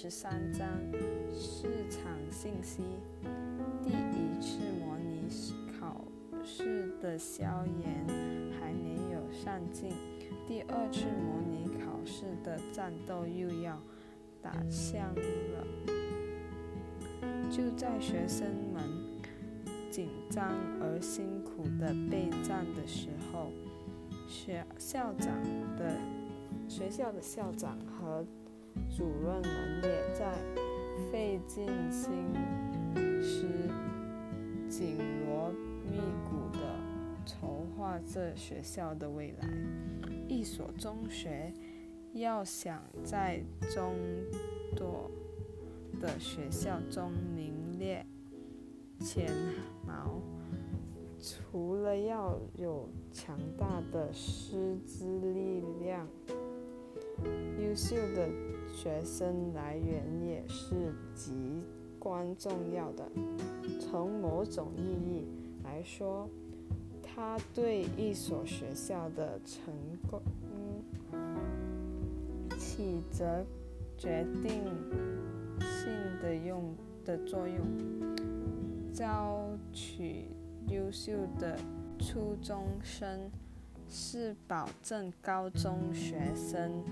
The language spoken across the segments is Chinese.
十三章市场信息。第一次模拟考试的消炎还没有上进，第二次模拟考试的战斗又要打响了。就在学生们紧张而辛苦的备战的时候，学校长的学校的校长和主任们也在费尽心思、紧锣密鼓地筹划着学校的未来。一所中学要想在众多的学校中名列前茅，除了要有强大的师资力量，优秀的学生来源也是极关重要的。从某种意义来说，它对一所学校的成功起着决定性的用的作用。招取优秀的初中生是保证高中学生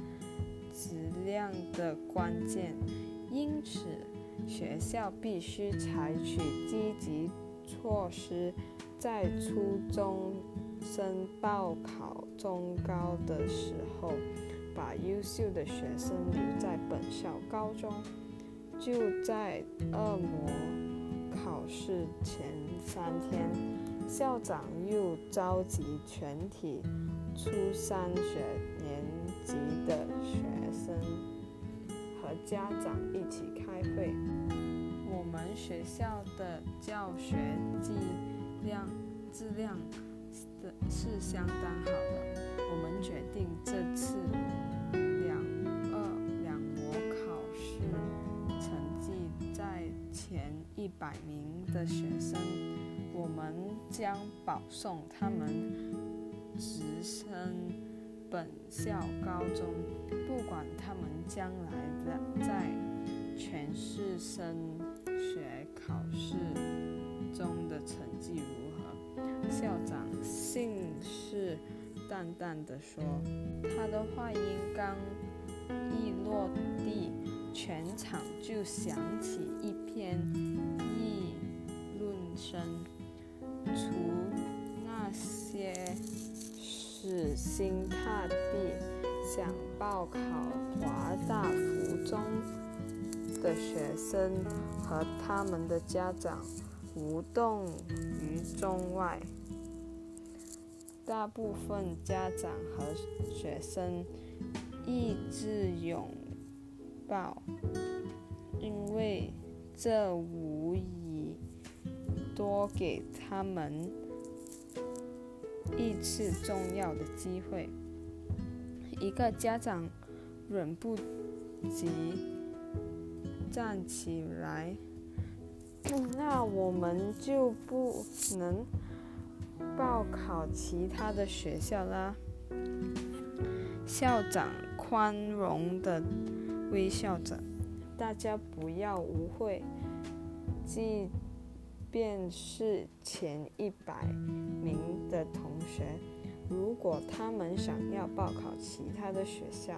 质量的关键，因此学校必须采取积极措施，在初中生报考中高的时候，把优秀的学生留在本校高中。就在恶魔考试前三天，校长又召集全体初三学年级的学生和家长一起开会。我们学校的教学质量质量的是相当好的。我们决定这次两二两模考试成绩在前一百名的学生，我们将保送他们直升本校高中，不管他们将来的在全市升学考试中的成绩如何。校长信誓旦旦地说，他的话音刚一落地，全场就响起一片议论声。除那些死心塌地想报考华大附中的学生和他们的家长无动于衷外，大部分家长和学生意志拥抱，因为这无疑多给他们一次重要的机会。一个家长忍不及站起来，那我们就不能报考其他的学校啦。校长宽容地微笑着，大家不要误会，即便是前一百名的同学，如果他们想要报考其他的学校，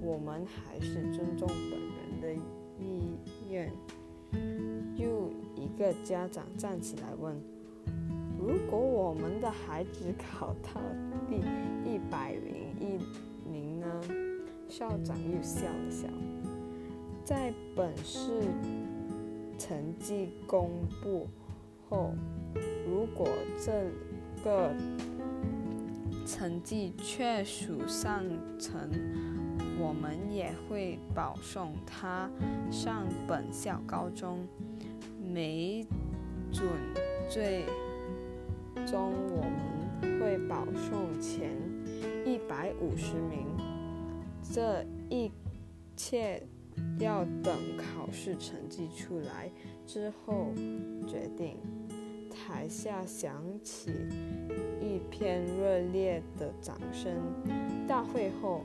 我们还是尊重本人的意愿。又一个家长站起来问：“如果我们的孩子考到第一百零一名呢？”校长又笑了笑。在本市成绩公布后，如果这个成绩确属上乘，我们也会保送他上本校高中，没准最终我们会保送前一百五十名。这一切要等考试成绩出来之后决定。台下响起一片热烈的掌声。大会后，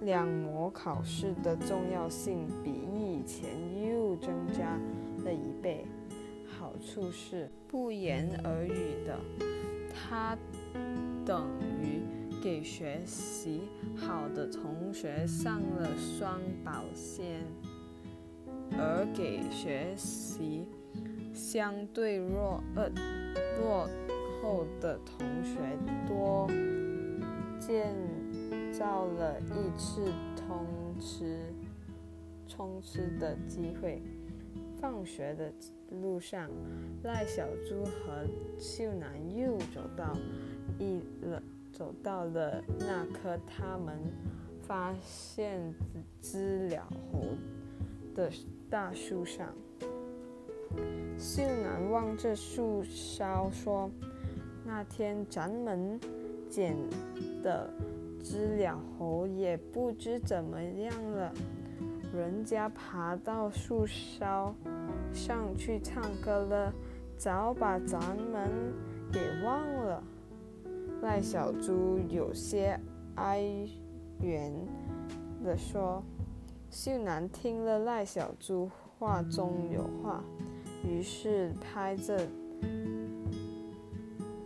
两模考试的重要性比以前又增加了一倍。好处是不言而喻的，它等于给学习好的同学上了双保险，而给学习相对弱呃落后的同学多建造了一次通吃冲刺的机会。放学的路上，赖小猪和秀男又走到一了，走到了那棵他们发现知了猴的大树上。秀楠望着树梢说：“那天咱们捡的知了猴也不知怎么样了。”人家爬到树梢上去唱歌了，早把咱们给忘了。赖小猪有些哀怨地说。秀楠听了赖小猪话中有话，于是拍着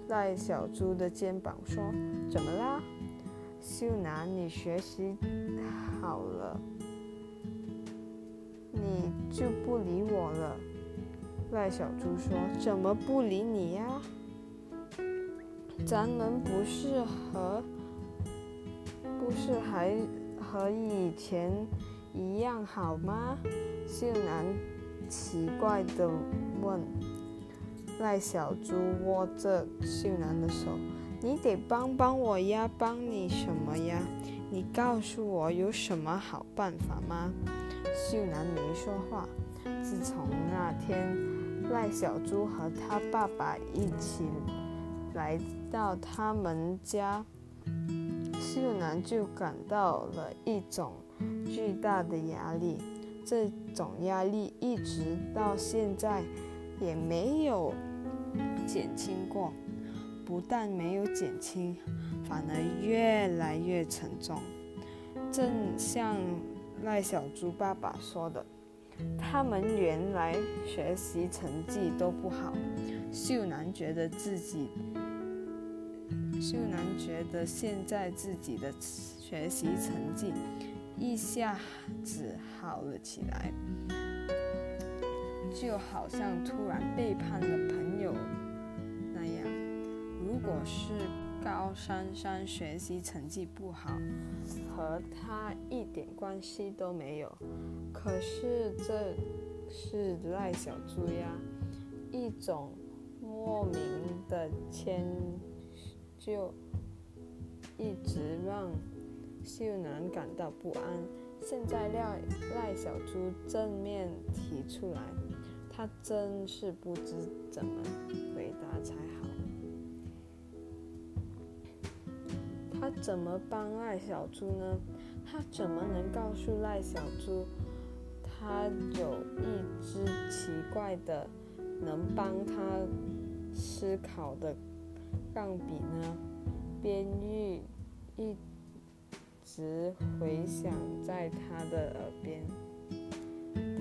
赖小猪的肩膀说：“怎么啦，秀楠？你学习好了？”你就不理我了，赖小猪说：“怎么不理你呀？咱们不是和不是还和以前一样好吗？”秀楠奇怪的问。赖小猪握着秀男的手：“你得帮帮我呀，帮你什么呀？你告诉我有什么好办法吗？”秀男没说话。自从那天赖小猪和他爸爸一起来到他们家，秀男就感到了一种巨大的压力。这种压力一直到现在也没有减轻过，不但没有减轻，反而越来越沉重。正像……赖小猪爸爸说的：“他们原来学习成绩都不好。”秀楠觉得自己，秀楠觉得现在自己的学习成绩一下子好了起来，就好像突然背叛了朋友那样。如果是……高珊珊学习成绩不好，和他一点关系都没有。可是这是赖小猪呀，一种莫名的迁就，一直让秀男感到不安。现在赖赖小猪正面提出来，他真是不知怎么回答才好。他怎么帮赖小猪呢？他怎么能告诉赖小猪，他有一支奇怪的能帮他思考的钢笔呢？边玉一直回响在他的耳边，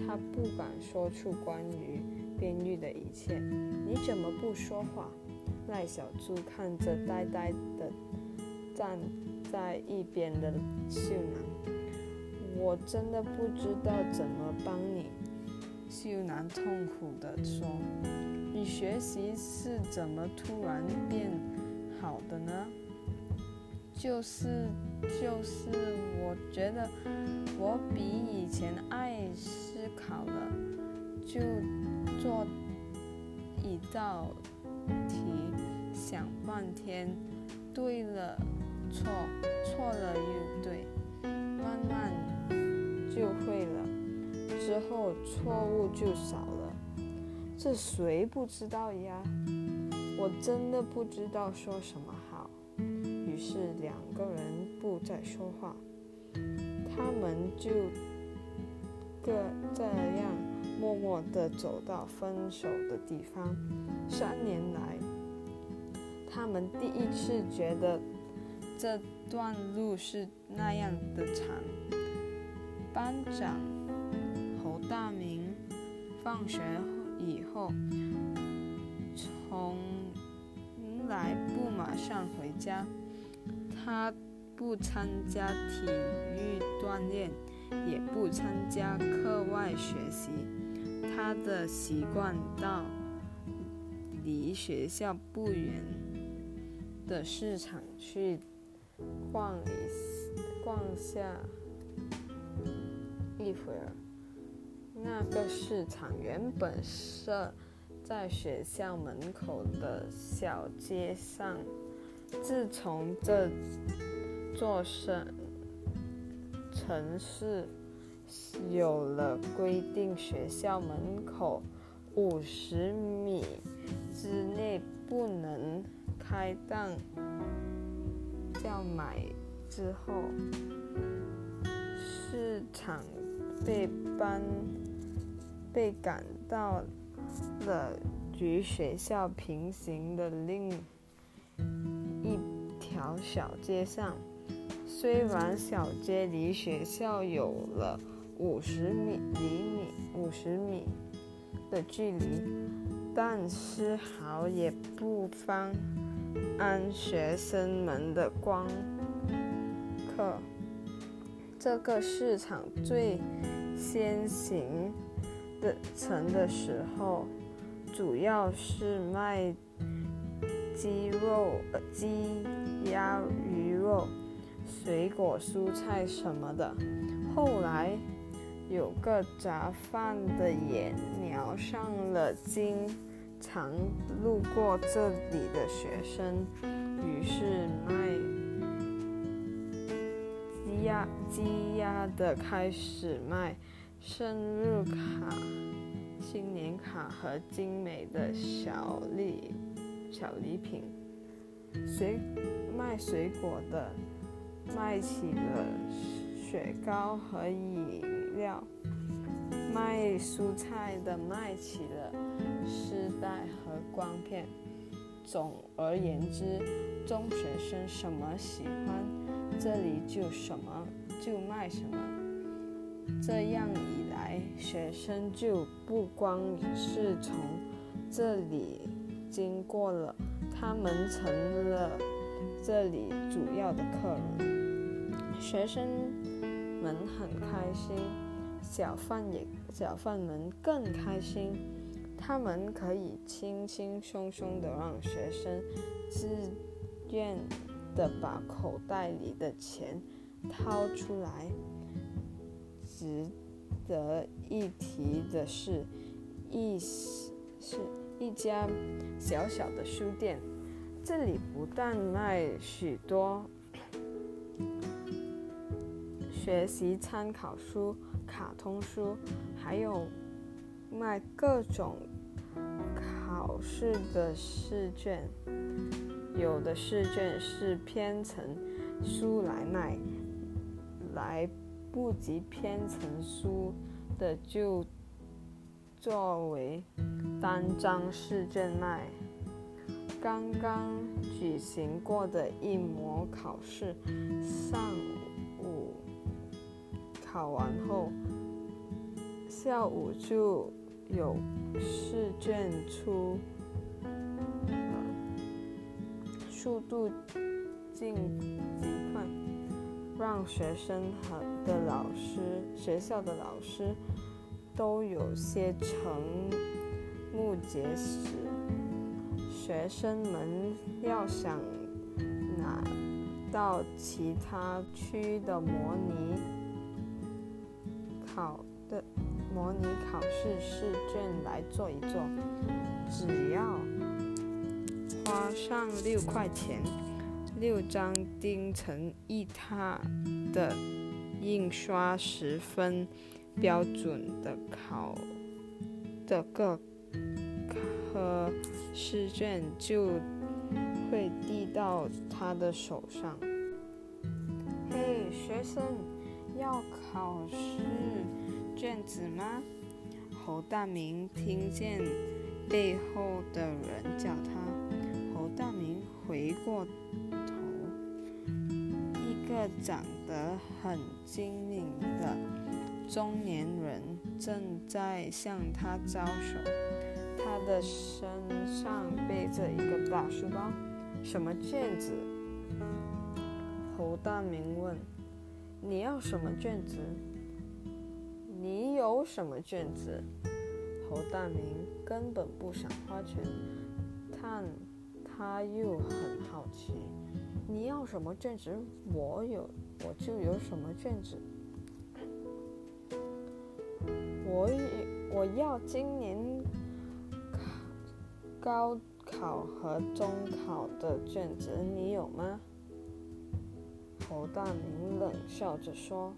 他不敢说出关于边玉的一切。你怎么不说话？赖小猪看着呆呆的。站在一边的秀男，我真的不知道怎么帮你。秀男痛苦地说：“你学习是怎么突然变好的呢？”就是，就是，我觉得我比以前爱思考了，就做一道题，想半天，对了。错，错了又对，慢慢就会了，之后错误就少了。这谁不知道呀？我真的不知道说什么。于是两个人不再说话，他们就各这样默默地走到分手的地方。三年来，他们第一次觉得。这段路是那样的长。班长侯大明放学以后，从来不马上回家，他不参加体育锻炼，也不参加课外学习。他的习惯到离学校不远的市场去逛一逛下一会儿。那个市场原本设在学校门口的小街上，自从这座省城市。有了规定，学校门口五十米之内不能开档叫买。之后，市场被搬被赶到了与学校平行的另一条小街上。虽然小街离学校有了。五十米厘米，五十米的距离，但丝毫也不妨安学生们的光客。这个市场最先行的成的时候，主要是卖鸡肉、鸡鸭鱼肉、水果、蔬菜什么的。后来。有个杂贩的眼瞄上了经常路过这里的学生，于是卖鸡鸭鸡鸭的开始卖生日卡、新年卡和精美的小礼小礼品。水卖水果的卖起了雪糕和饮。料卖蔬菜的卖起了丝带和光片。总而言之，中学生什么喜欢，这里就什么就卖什么。这样一来，学生就不光是从这里经过了，他们成了这里主要的客人。学生们很开心。小贩也，小贩们更开心，他们可以轻轻松松的让学生自愿的把口袋里的钱掏出来。值得一提的是，一是一家小小的书店，这里不但卖许多学习参考书。卡通书，还有卖各种考试的试卷，有的试卷是编成书来卖，来不及编成书的就作为单张试卷卖。刚刚举行过的一模考试，上午考完后。下午就有试卷出，速度进极快，让学生和的老师、学校的老师都有些瞠目结舌。学生们要想拿到其他区的模拟考的。模拟考试试卷来做一做，只要花上六块钱，六张钉成一沓的印刷十分标准的考的各科试卷就会递到他的手上。嘿，学生，要考试。卷子吗？侯大明听见背后的人叫他，侯大明回过头，一个长得很精明的中年人正在向他招手，他的身上背着一个大书包。什么卷子？侯大明问。你要什么卷子？你有什么卷子？侯大明根本不想花钱，但他又很好奇。你要什么卷子？我有，我就有什么卷子。我要今年考高考和中考的卷子，你有吗？侯大明冷笑着说：“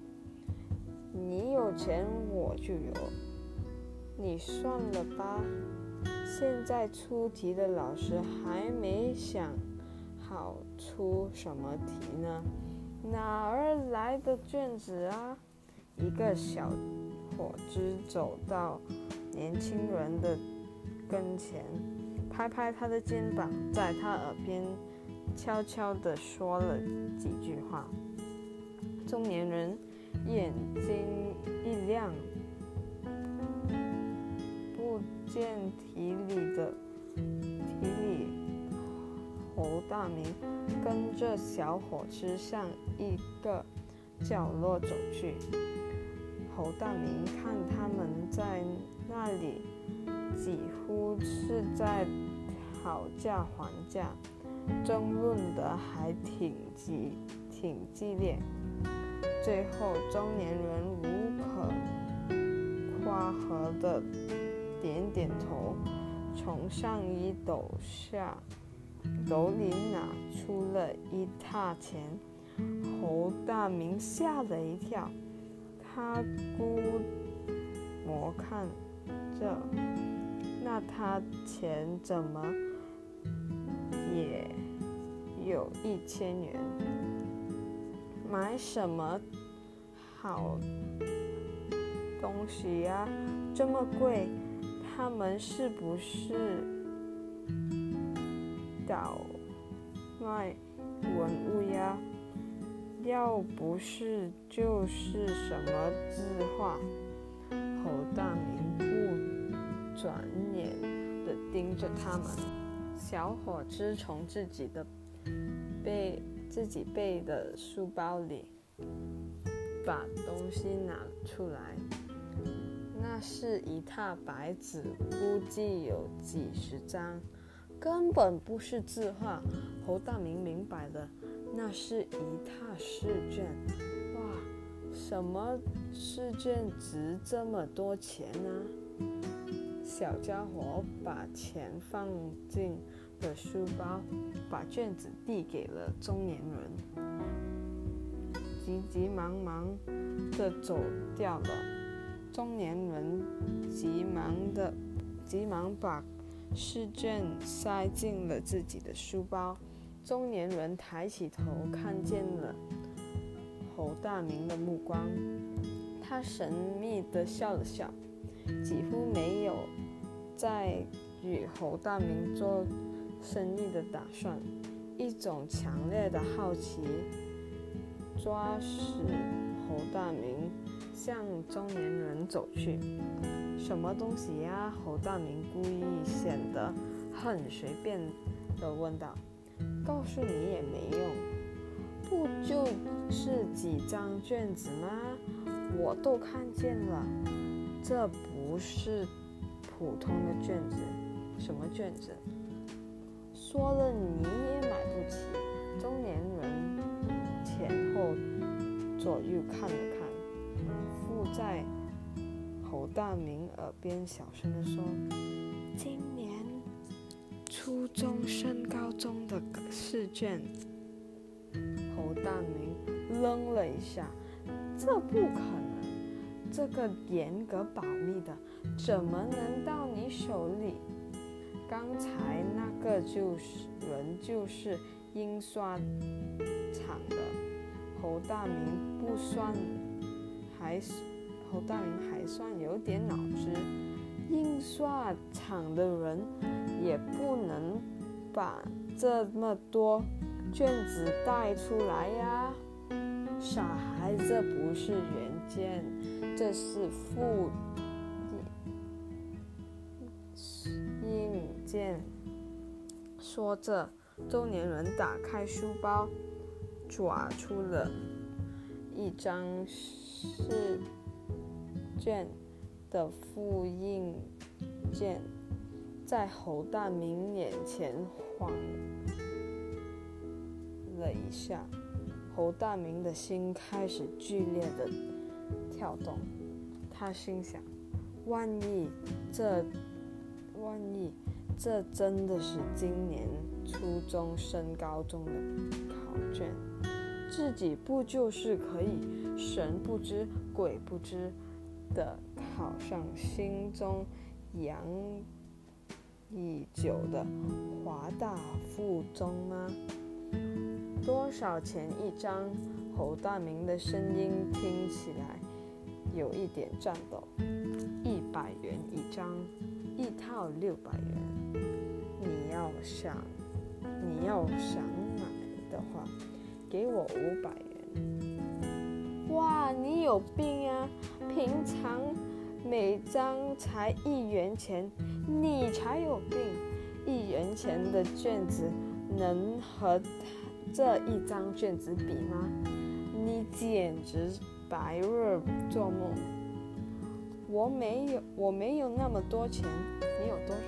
你有钱，我就有。你算了吧。现在出题的老师还没想好出什么题呢，哪儿来的卷子啊？”一个小伙子走到年轻人的跟前，拍拍他的肩膀，在他耳边。悄悄地说了几句话，中年人眼睛一亮，不见体里的题里，侯大明跟着小伙子向一个角落走去。侯大明看他们在那里，几乎是在讨价还价。争论的还挺激挺激烈，最后中年人无可夸和的点点头，从上衣抖下斗里拿出了一沓钱。侯大明吓了一跳，他估摸看着，那他钱怎么？也有一千元，买什么好东西呀？这么贵，他们是不是倒卖文物呀？要不是就是什么字画？侯大明不转眼的盯着他们。小伙子从自己的背自己背的书包里把东西拿出来，那是一沓白纸，估计有几十张，根本不是字画。侯大明明白了，那是一沓试卷。哇，什么试卷值这么多钱呢？小家伙把钱放进。了书包，把卷子递给了中年人，急急忙忙的走掉了。中年人急忙的，急忙把试卷塞进了自己的书包。中年人抬起头，看见了侯大明的目光，他神秘的笑了笑，几乎没有再与侯大明做。生意的打算，一种强烈的好奇抓使侯大明向中年人走去。什么东西呀？侯大明故意显得很随便的问道。告诉你也没用，不就是几张卷子吗？我都看见了，这不是普通的卷子。什么卷子？说了你也买不起。中年人前后左右看了看，附在侯大明耳边小声地说：“中升高中的试卷。”侯大明愣了一下：“这不可能，这个严格保密的，怎么能到你手里？”刚才那个就是人，就是印刷厂的侯大明，不算还是侯大明还算有点脑子。印刷厂的人也不能把这么多卷子带出来呀。傻孩子，这不是原件，这是复印件。说着，中年人打开书包，抓出了一张试卷的复印件，在侯大明眼前晃了一下。侯大明的心开始剧烈的跳动，他心想：万一这，万一这真的是今年初中升高中的考卷，自己不就是可以神不知鬼不知的考上心中扬已久的华大附中吗？多少钱一张？侯大明的声音听起来有一点颤抖。一百元一张，一套六百元。你要想，你要想买的话，给我五百。哇，你有病啊！平常每张才一元钱，你才有病！一元钱的卷子能和？这一张卷子比吗？你简直白日做梦！我没有，我没有那么多钱。你有多少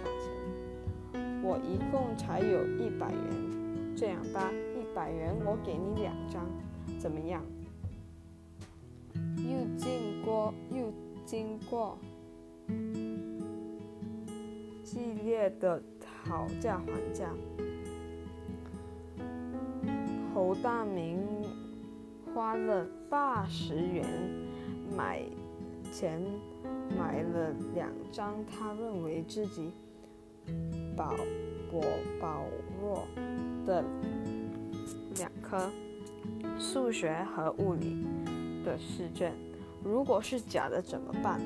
钱？我一共才有一百元。这样吧，一百元我给你两张，怎么样？又经过又经过激烈的讨价还价。侯大明花了八十元买钱买了两张他认为自己保薄薄弱的两科数学和物理的试卷。如果是假的怎么办？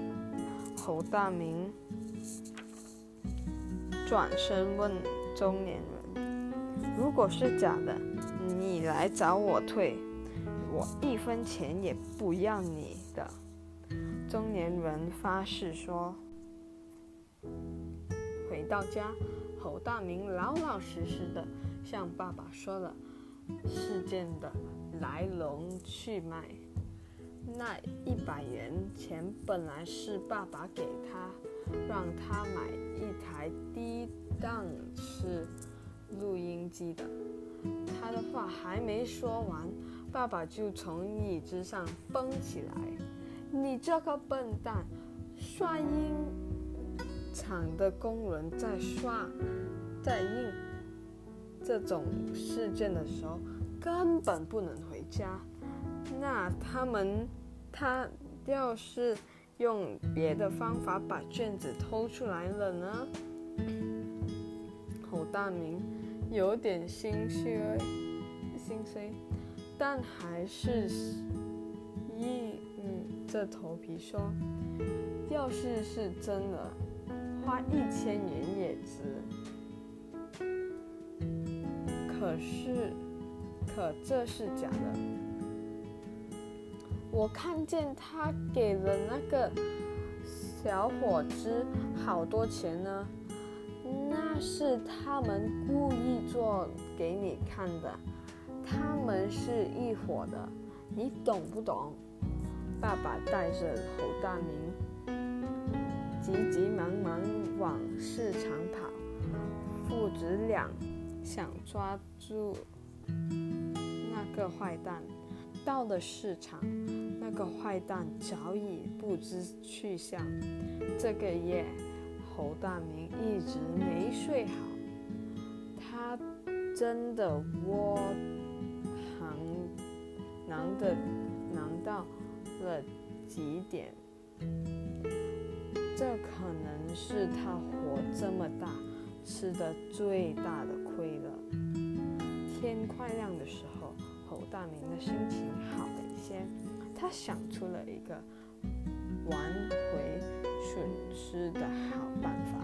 侯大明转身问中年人：“如果是假的？”你来找我退，我一分钱也不要你的。中年人发誓说。回到家，侯大明老老实实的向爸爸说了事件的来龙去脉。那一百元钱本来是爸爸给他，让他买一台低档次录音机的。他的话还没说完，爸爸就从椅子上蹦起来：“你这个笨蛋！刷音厂的工人在刷、在印这种试卷的时候，根本不能回家。那他们，他要是用别的方法把卷子偷出来了呢？”侯大明。有点心虚，心碎，但还是硬着头皮说：“要是是真的，花一千元也值。可是，可这是假的。我看见他给了那个小伙子好多钱呢。”那是他们故意做给你看的，他们是一伙的，你懂不懂？爸爸带着侯大明急急忙忙往市场跑，父子俩想抓住那个坏蛋。到了市场，那个坏蛋早已不知去向。这个夜。侯大明一直没睡好，他真的窝囊囊的囊到了极点。这可能是他活这么大吃的最大的亏了。天快亮的时候，侯大明的心情好了一些，他想出了一个挽回。损失的好办法。